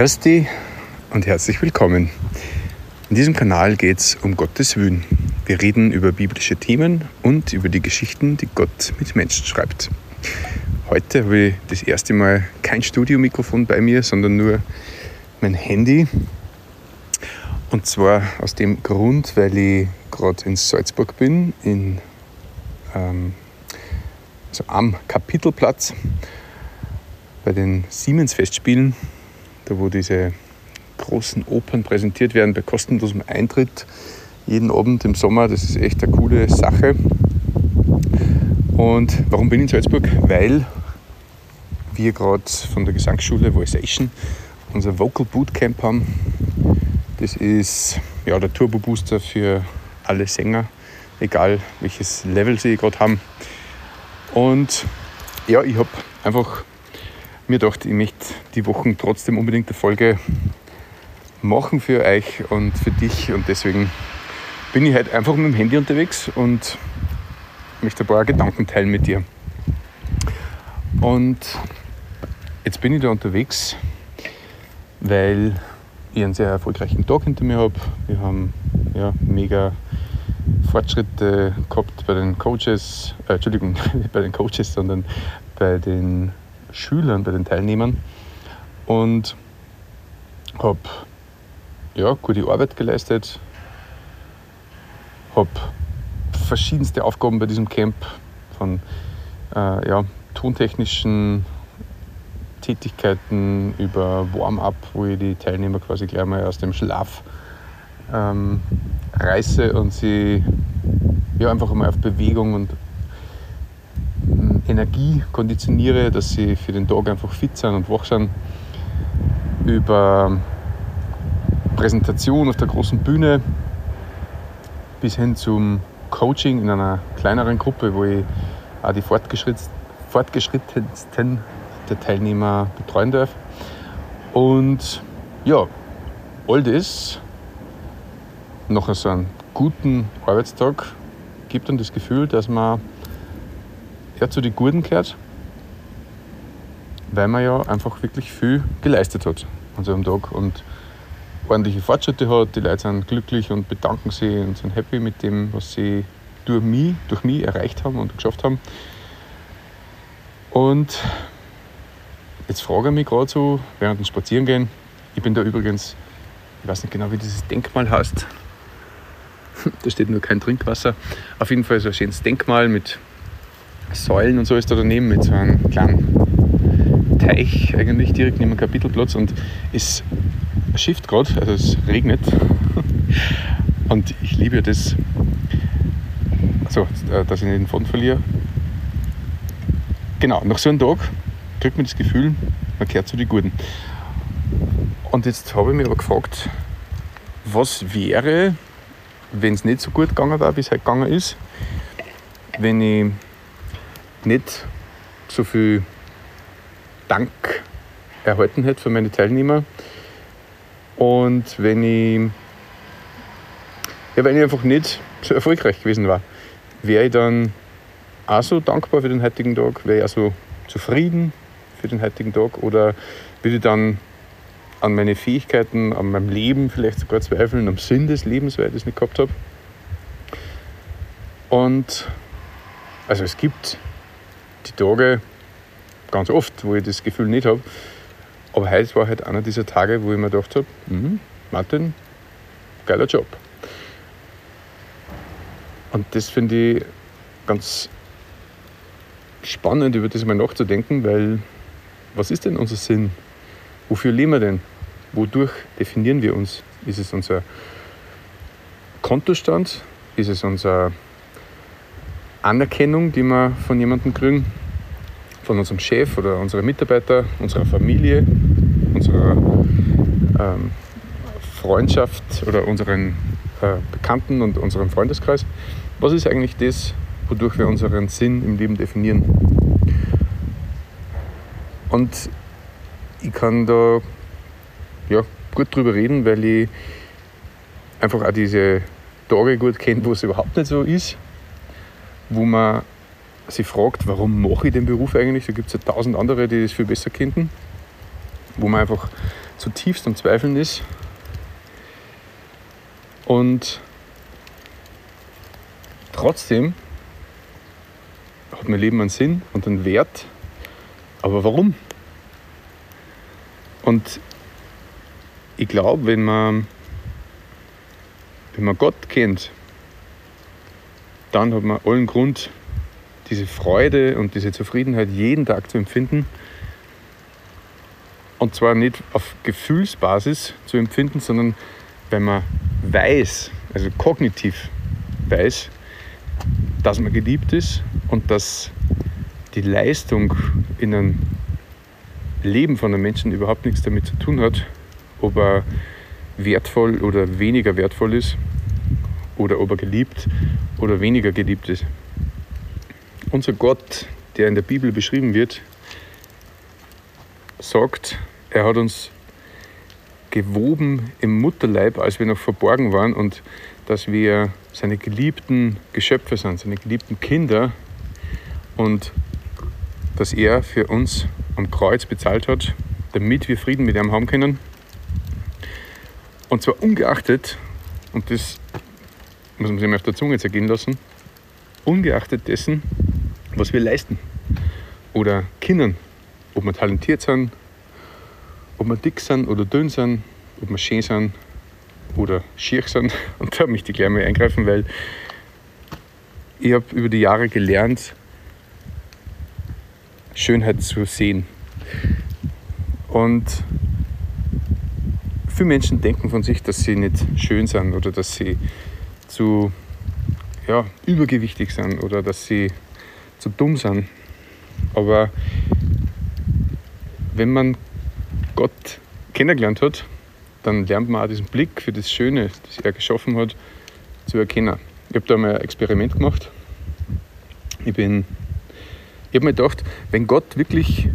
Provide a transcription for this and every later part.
Christi und herzlich willkommen. In diesem Kanal geht es um Gottes Willen. Wir reden über biblische Themen und über die Geschichten, die Gott mit Menschen schreibt. Heute habe ich das erste Mal kein Studiomikrofon bei mir, sondern nur mein Handy. Und zwar aus dem Grund, weil ich gerade in Salzburg bin, in, ähm, also am Kapitelplatz bei den Siemens-Festspielen da wo diese großen Opern präsentiert werden bei kostenlosem Eintritt jeden Abend im Sommer. Das ist echt eine coole Sache. Und warum bin ich in Salzburg? Weil wir gerade von der Gesangsschule Voiceation unser Vocal Bootcamp haben. Das ist ja, der Turbo Booster für alle Sänger, egal welches Level sie gerade haben. Und ja, ich habe einfach mir gedacht, ich möchte die Wochen trotzdem unbedingt eine Folge machen für euch und für dich. Und deswegen bin ich halt einfach mit dem Handy unterwegs und möchte ein paar Gedanken teilen mit dir. Und jetzt bin ich da unterwegs, weil ich einen sehr erfolgreichen Tag hinter mir habe. Wir haben ja, mega Fortschritte gehabt bei den Coaches, äh, Entschuldigung, bei den Coaches, sondern bei den Schülern, bei den Teilnehmern. Und habe ja, gute Arbeit geleistet, habe verschiedenste Aufgaben bei diesem Camp von äh, ja, tontechnischen Tätigkeiten über Warm-up, wo ich die Teilnehmer quasi gleich mal aus dem Schlaf ähm, reiße und sie ja, einfach einmal auf Bewegung und Energie konditioniere, dass sie für den Tag einfach fit sind und wach sind. Über Präsentation auf der großen Bühne bis hin zum Coaching in einer kleineren Gruppe, wo ich auch die fortgeschrittensten der Teilnehmer betreuen darf. Und ja, all das nach so einem guten Arbeitstag gibt dann das Gefühl, dass man er zu den Guten gehört, weil man ja einfach wirklich viel geleistet hat an so einem Tag und ordentliche Fortschritte hat. Die Leute sind glücklich und bedanken sich und sind happy mit dem, was sie durch mich, durch mich erreicht haben und geschafft haben. Und jetzt frage ich mich gerade so während dem Spazierengehen, ich bin da übrigens, ich weiß nicht genau, wie dieses Denkmal heißt, da steht nur kein Trinkwasser. Auf jeden Fall so ein schönes Denkmal mit Säulen und so ist da daneben mit so einem kleinen Teich eigentlich direkt neben dem Kapitelplatz und es schifft gerade, also es regnet. Und ich liebe ja das, also, dass ich nicht den Faden verliere. Genau, nach so einem Tag kriegt man das Gefühl, man kehrt zu den Guten. Und jetzt habe ich mich aber gefragt, was wäre, wenn es nicht so gut gegangen wäre, wie es halt gegangen ist, wenn ich nicht so viel Dank erhalten hätte für meine Teilnehmer. Und wenn ich, ja, wenn ich einfach nicht so erfolgreich gewesen war, wäre ich dann auch so dankbar für den heutigen Tag, wäre ich auch so zufrieden für den heutigen Tag oder würde ich dann an meine Fähigkeiten, an meinem Leben vielleicht sogar zweifeln, am Sinn des Lebens, weil ich das nicht gehabt habe. Und also es gibt die Tage ganz oft, wo ich das Gefühl nicht habe. Aber heute war halt einer dieser Tage, wo ich mir gedacht habe, mhm, Martin, geiler Job. Und das finde ich ganz spannend, über das mal nachzudenken, weil was ist denn unser Sinn? Wofür leben wir denn? Wodurch definieren wir uns? Ist es unser Kontostand? Ist es unsere Anerkennung, die wir von jemandem kriegen? von unserem Chef oder unserer Mitarbeiter, unserer Familie, unserer ähm, Freundschaft oder unseren äh, Bekannten und unserem Freundeskreis. Was ist eigentlich das, wodurch wir unseren Sinn im Leben definieren? Und ich kann da ja, gut drüber reden, weil ich einfach auch diese Tage gut kenne, wo es überhaupt nicht so ist, wo man sich fragt, warum mache ich den Beruf eigentlich? Da gibt es ja tausend andere, die das viel besser kennen. wo man einfach zutiefst am Zweifeln ist. Und trotzdem hat mein Leben einen Sinn und einen Wert. Aber warum? Und ich glaube, wenn man, wenn man Gott kennt, dann hat man allen Grund, diese Freude und diese Zufriedenheit jeden Tag zu empfinden. Und zwar nicht auf Gefühlsbasis zu empfinden, sondern wenn man weiß, also kognitiv weiß, dass man geliebt ist und dass die Leistung in einem Leben von einem Menschen überhaupt nichts damit zu tun hat, ob er wertvoll oder weniger wertvoll ist oder ob er geliebt oder weniger geliebt ist. Unser Gott, der in der Bibel beschrieben wird, sagt, er hat uns gewoben im Mutterleib, als wir noch verborgen waren und dass wir seine geliebten Geschöpfe sind, seine geliebten Kinder und dass er für uns am Kreuz bezahlt hat, damit wir Frieden mit ihm haben können. Und zwar ungeachtet, und das muss man sich mal auf der Zunge zergehen lassen, ungeachtet dessen, was wir leisten oder können, ob wir talentiert sind, ob wir dick sind oder dünn sind, ob wir schön sind oder schier sind. Und da möchte ich gleich mal eingreifen, weil ich habe über die Jahre gelernt, Schönheit zu sehen. Und viele Menschen denken von sich, dass sie nicht schön sind oder dass sie zu ja, übergewichtig sind oder dass sie zu dumm sind. Aber wenn man Gott kennengelernt hat, dann lernt man auch diesen Blick für das Schöne, das er geschaffen hat, zu erkennen. Ich habe da mal ein Experiment gemacht. Ich, ich habe mir gedacht, wenn Gott wirklich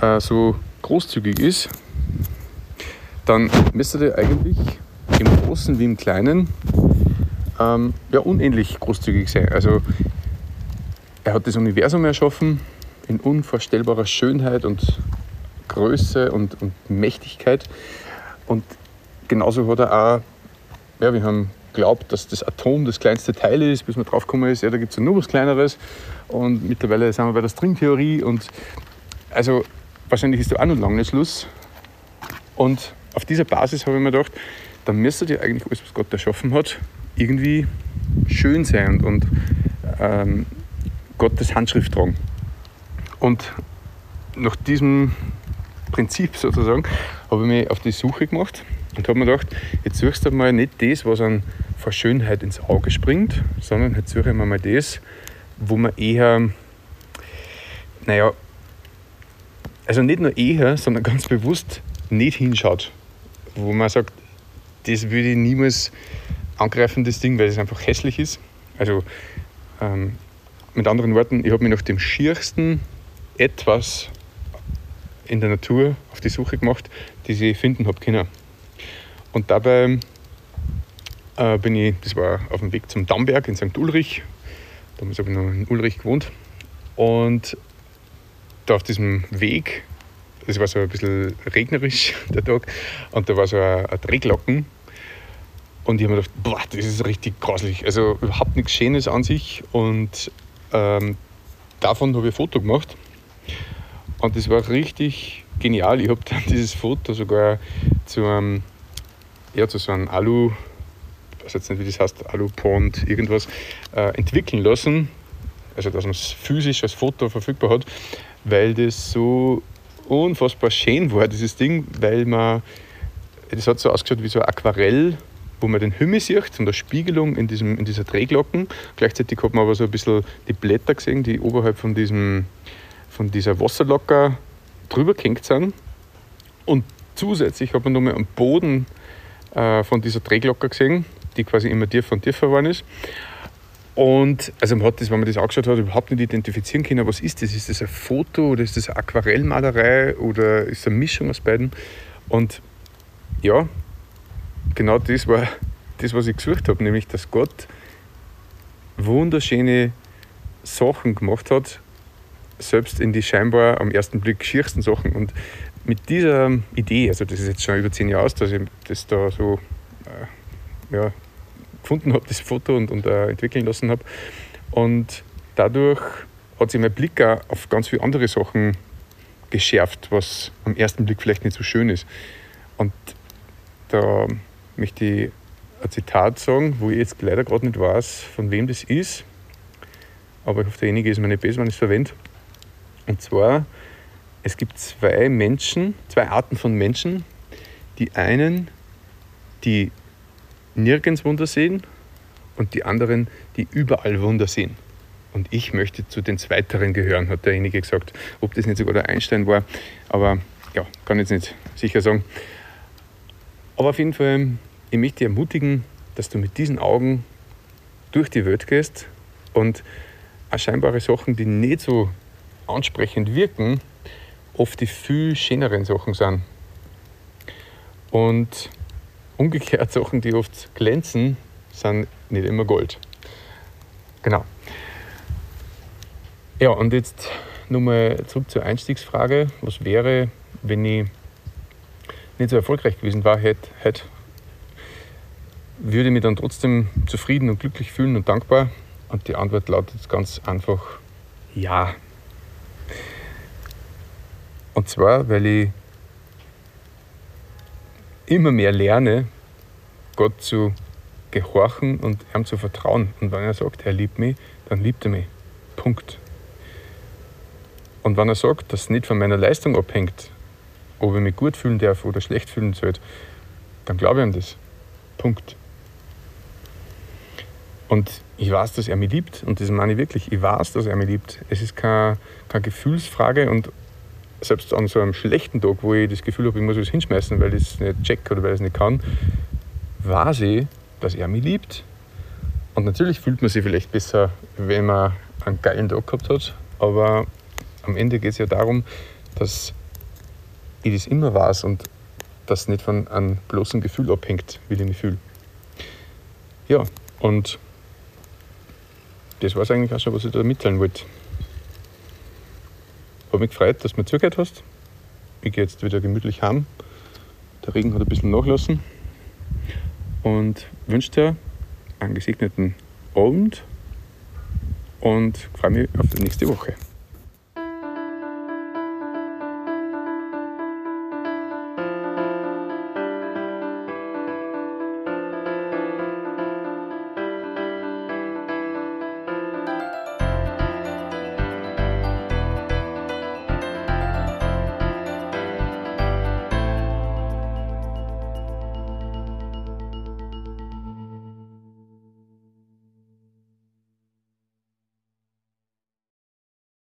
äh, so großzügig ist, dann müsste er eigentlich im Großen wie im Kleinen ähm, ja, unendlich großzügig sein. Also er hat das Universum erschaffen in unvorstellbarer Schönheit und Größe und, und Mächtigkeit. Und genauso hat er auch, ja, wir haben glaubt, dass das Atom das kleinste Teil ist, bis man drauf gekommen ist, ja, da gibt es ja nur was Kleineres. Und mittlerweile sind wir bei der Stringtheorie und also wahrscheinlich ist da auch noch lange nicht Schluss. Und auf dieser Basis habe ich mir gedacht, dann müsste ja eigentlich alles, was Gott erschaffen hat, irgendwie schön sein und, und ähm, Gottes Handschrift tragen. Und nach diesem Prinzip sozusagen, habe ich mich auf die Suche gemacht und habe mir gedacht, jetzt suchst du mal nicht das, was an vor Schönheit ins Auge springt, sondern jetzt suche ich mir mal das, wo man eher, naja, also nicht nur eher, sondern ganz bewusst nicht hinschaut. Wo man sagt, das würde ich niemals angreifen, das Ding, weil es einfach hässlich ist. Also ähm, mit anderen Worten, ich habe mich nach dem schiersten etwas in der Natur auf die Suche gemacht, die ich finden habe können. Und dabei äh, bin ich, das war auf dem Weg zum Dammberg in St. Ulrich, damals habe ich noch in Ulrich gewohnt, und da auf diesem Weg, es war so ein bisschen regnerisch der Tag, und da war so ein, ein Drehglocken, und ich habe mir gedacht, boah, das ist richtig grauslich. Also überhaupt nichts Schönes an sich. Und ähm, davon habe ich ein Foto gemacht. Und das war richtig genial. Ich habe dann dieses Foto sogar zu einem, ja, zu so einem Alu, ich weiß jetzt nicht, wie das heißt, Alu-Pond, irgendwas, äh, entwickeln lassen. Also, dass man es physisch als Foto verfügbar hat, weil das so unfassbar schön war, dieses Ding, weil man, das hat so ausgeschaut wie so ein Aquarell, wo man den Himmel sieht und der Spiegelung in, diesem, in dieser Drehglocken. Gleichzeitig hat man aber so ein bisschen die Blätter gesehen, die oberhalb von diesem von dieser Wasserlocker drüber gehängt sind. Und zusätzlich hat man nochmal am Boden äh, von dieser Drehglocker gesehen, die quasi immer tiefer und tiefer geworden ist. Und also man hat das, wenn man das angeschaut hat, überhaupt nicht identifizieren können, was ist das? Ist das ein Foto oder ist das eine Aquarellmalerei oder ist es eine Mischung aus beiden? Und ja, genau das war das, was ich gesucht habe, nämlich dass Gott wunderschöne Sachen gemacht hat, selbst in die scheinbar am ersten Blick schiersten Sachen. Und mit dieser Idee, also das ist jetzt schon über zehn Jahre aus, dass ich das da so äh, ja, gefunden habe, das Foto und, und äh, entwickeln lassen habe. Und dadurch hat sich mein Blick auch auf ganz viele andere Sachen geschärft, was am ersten Blick vielleicht nicht so schön ist. Und da möchte ich ein Zitat sagen, wo ich jetzt leider gerade nicht weiß, von wem das ist. Aber ich hoffe, derjenige ist mir nicht besser, wenn ich es verwende. Und zwar, es gibt zwei Menschen, zwei Arten von Menschen. Die einen, die nirgends Wunder sehen und die anderen, die überall Wunder sehen. Und ich möchte zu den Zweiteren gehören, hat derjenige gesagt. Ob das nicht sogar der Einstein war, aber ja, kann jetzt nicht sicher sagen. Aber auf jeden Fall, ich möchte dich ermutigen, dass du mit diesen Augen durch die Welt gehst und auch scheinbare Sachen, die nicht so ansprechend wirken, oft die viel schöneren Sachen sind. Und umgekehrt Sachen, die oft glänzen, sind nicht immer Gold. Genau. Ja, und jetzt nochmal zurück zur Einstiegsfrage. Was wäre, wenn ich nicht so erfolgreich gewesen war, hätte, hätte würde ich mich dann trotzdem zufrieden und glücklich fühlen und dankbar? Und die Antwort lautet ganz einfach ja. Und zwar, weil ich immer mehr lerne, Gott zu gehorchen und ihm zu vertrauen. Und wenn er sagt, er liebt mich, dann liebt er mich. Punkt. Und wenn er sagt, dass es nicht von meiner Leistung abhängt, ob ich mich gut fühlen darf oder schlecht fühlen soll, dann glaube ich ihm das. Punkt. Und ich weiß, dass er mich liebt und das meine ich wirklich. Ich weiß, dass er mich liebt. Es ist keine, keine Gefühlsfrage und selbst an so einem schlechten Tag, wo ich das Gefühl habe, ich muss was hinschmeißen, weil ich es nicht check oder weil ich es nicht kann, weiß ich, dass er mich liebt. Und natürlich fühlt man sich vielleicht besser, wenn man einen geilen Tag gehabt hat, aber am Ende geht es ja darum, dass ich das immer weiß und das nicht von einem bloßen Gefühl abhängt, wie ich mich fühle. Ja, und das war es eigentlich auch schon, was ich da mitteilen wollte. Habe mich gefreut, dass du mir zugehört hast. Ich gehe jetzt wieder gemütlich heim. Der Regen hat ein bisschen nachlassen. Und wünsche dir einen gesegneten Abend und freue mich auf die nächste Woche.